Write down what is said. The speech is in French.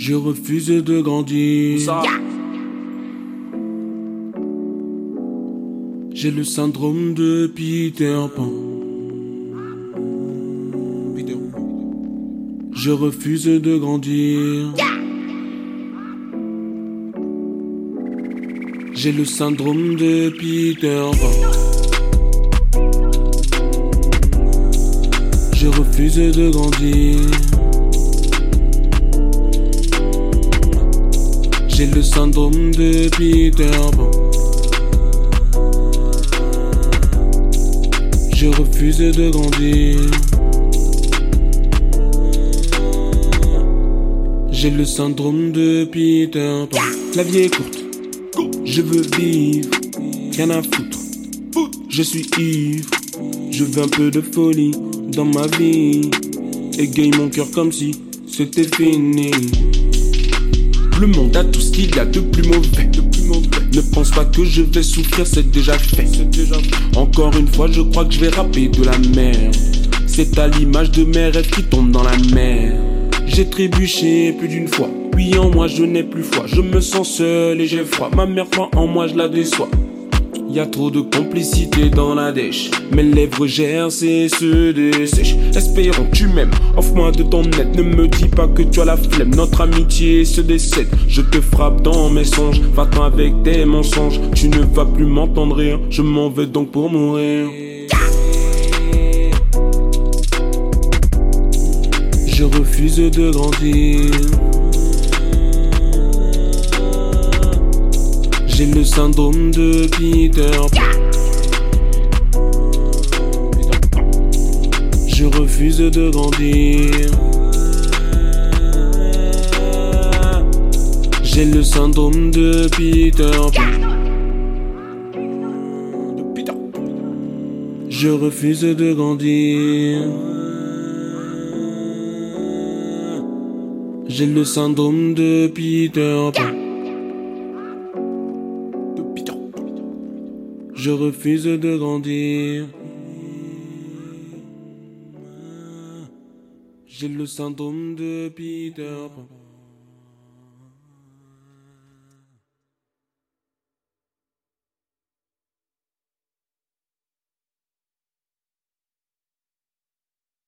Je refuse de grandir. J'ai le syndrome de Peter Pan. Je refuse de grandir. J'ai le syndrome de Peter Pan. Je refuse de grandir. J'ai le syndrome de Peter Pan. Je refuse de grandir. J'ai le syndrome de Peter Pan. La vie est courte. Je veux vivre. Rien à foutre. Je suis ivre. Je veux un peu de folie dans ma vie. Égaye mon cœur comme si c'était fini. Le monde a tout ce qu'il y a de plus mauvais. De plus mauvais. Ne pense pas que je vais souffrir, c'est déjà fait. déjà Encore une fois, je crois que je vais rapper de la merde. C'est à l'image de mes rêves qui tombent dans la mer. J'ai trébuché plus d'une fois. Puis en moi, je n'ai plus foi. Je me sens seul et j'ai froid. Ma mère croit en moi, je la déçois. Y a trop de complicité dans la dèche. Mes lèvres et se dessèchent. Espérons tu m'aimes. Offre-moi de ton aide. Ne me dis pas que tu as la flemme. Notre amitié se décède. Je te frappe dans mes songes. Va-t'en avec tes mensonges. Tu ne vas plus m'entendre rire. Je m'en vais donc pour mourir. Je refuse de grandir. Syndrome de Peter. Je refuse de grandir. J'ai le syndrome de Peter. Je refuse de grandir. J'ai le syndrome de Peter Pan. Je refuse de grandir. J'ai le syndrome de Peter.